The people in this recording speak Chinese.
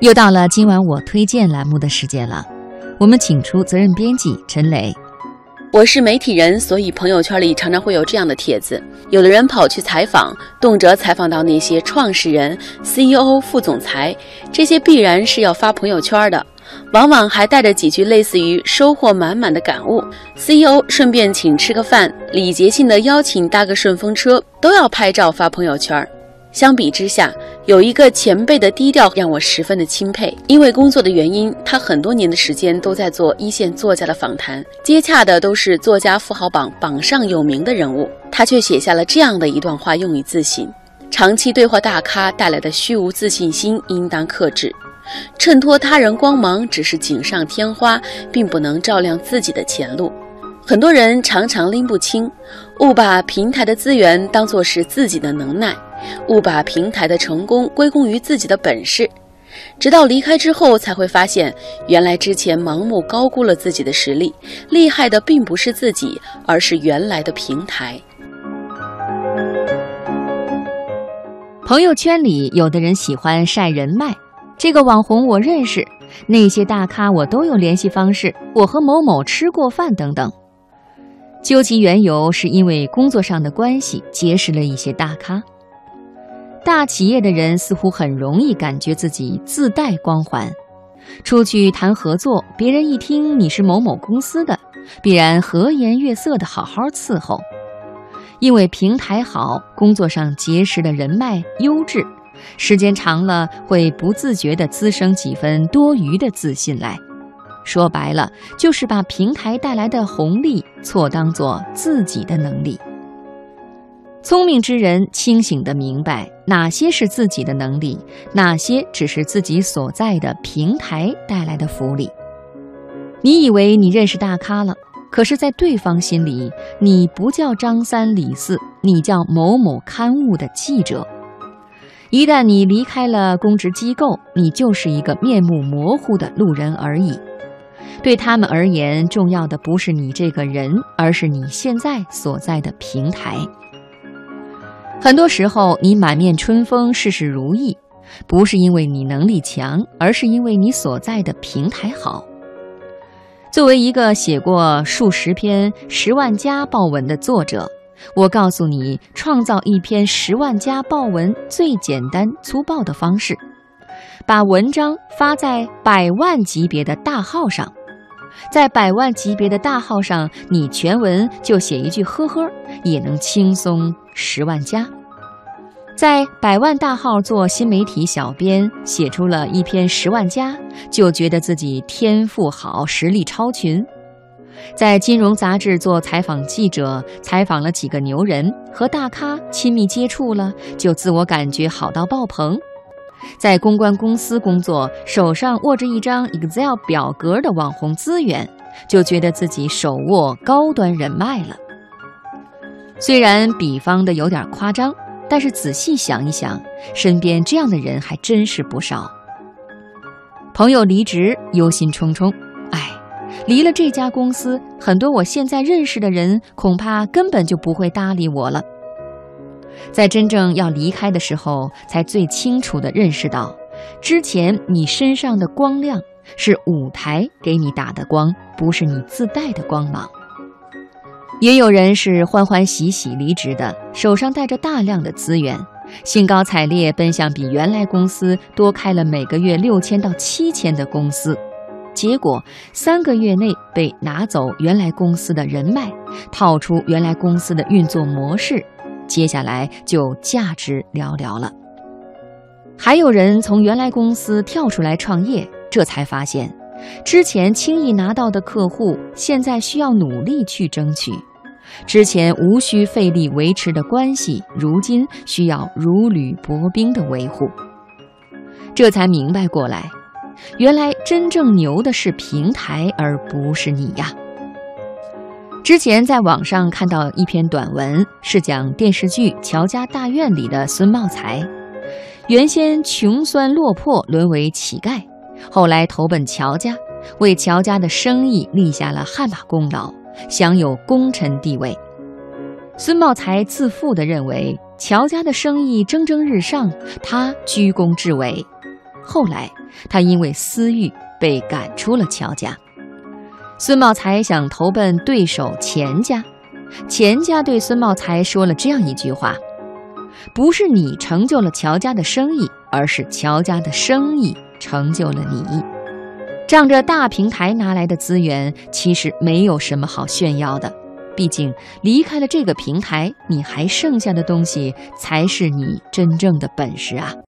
又到了今晚我推荐栏目的时间了，我们请出责任编辑陈磊。我是媒体人，所以朋友圈里常常会有这样的帖子：有的人跑去采访，动辄采访到那些创始人、CEO、副总裁，这些必然是要发朋友圈的，往往还带着几句类似于收获满满的感悟。CEO 顺便请吃个饭，礼节性的邀请搭个顺风车，都要拍照发朋友圈。相比之下，有一个前辈的低调让我十分的钦佩。因为工作的原因，他很多年的时间都在做一线作家的访谈，接洽的都是作家富豪榜榜上有名的人物。他却写下了这样的一段话，用以自省：长期对话大咖带来的虚无自信心应当克制，衬托他人光芒只是锦上添花，并不能照亮自己的前路。很多人常常拎不清，误把平台的资源当作是自己的能耐。误把平台的成功归功于自己的本事，直到离开之后才会发现，原来之前盲目高估了自己的实力，厉害的并不是自己，而是原来的平台。朋友圈里有的人喜欢晒人脉，这个网红我认识，那些大咖我都有联系方式，我和某某吃过饭等等。究其缘由，是因为工作上的关系结识了一些大咖。大企业的人似乎很容易感觉自己自带光环，出去谈合作，别人一听你是某某公司的，必然和颜悦色的好好伺候。因为平台好，工作上结识的人脉优质，时间长了会不自觉地滋生几分多余的自信来。说白了，就是把平台带来的红利错当做自己的能力。聪明之人清醒地明白哪些是自己的能力，哪些只是自己所在的平台带来的福利。你以为你认识大咖了，可是，在对方心里，你不叫张三李四，你叫某某刊物的记者。一旦你离开了公职机构，你就是一个面目模糊的路人而已。对他们而言，重要的不是你这个人，而是你现在所在的平台。很多时候，你满面春风、事事如意，不是因为你能力强，而是因为你所在的平台好。作为一个写过数十篇十万加爆文的作者，我告诉你，创造一篇十万加爆文最简单粗暴的方式：把文章发在百万级别的大号上。在百万级别的大号上，你全文就写一句“呵呵”，也能轻松十万加。在百万大号做新媒体小编，写出了一篇十万加，就觉得自己天赋好，实力超群。在金融杂志做采访记者，采访了几个牛人，和大咖亲密接触了，就自我感觉好到爆棚。在公关公司工作，手上握着一张 Excel 表格的网红资源，就觉得自己手握高端人脉了。虽然比方的有点夸张，但是仔细想一想，身边这样的人还真是不少。朋友离职，忧心忡忡，哎，离了这家公司，很多我现在认识的人恐怕根本就不会搭理我了。在真正要离开的时候，才最清楚地认识到，之前你身上的光亮是舞台给你打的光，不是你自带的光芒。也有人是欢欢喜喜离职的，手上带着大量的资源，兴高采烈奔向比原来公司多开了每个月六千到七千的公司，结果三个月内被拿走原来公司的人脉，套出原来公司的运作模式。接下来就价值寥寥了。还有人从原来公司跳出来创业，这才发现，之前轻易拿到的客户，现在需要努力去争取；之前无需费力维持的关系，如今需要如履薄冰的维护。这才明白过来，原来真正牛的是平台，而不是你呀。之前在网上看到一篇短文，是讲电视剧《乔家大院》里的孙茂才。原先穷酸落魄，沦为乞丐，后来投奔乔家，为乔家的生意立下了汗马功劳，享有功臣地位。孙茂才自负地认为，乔家的生意蒸蒸日上，他居功至伟。后来他因为私欲被赶出了乔家。孙茂才想投奔对手钱家，钱家对孙茂才说了这样一句话：“不是你成就了乔家的生意，而是乔家的生意成就了你。”仗着大平台拿来的资源，其实没有什么好炫耀的。毕竟离开了这个平台，你还剩下的东西才是你真正的本事啊。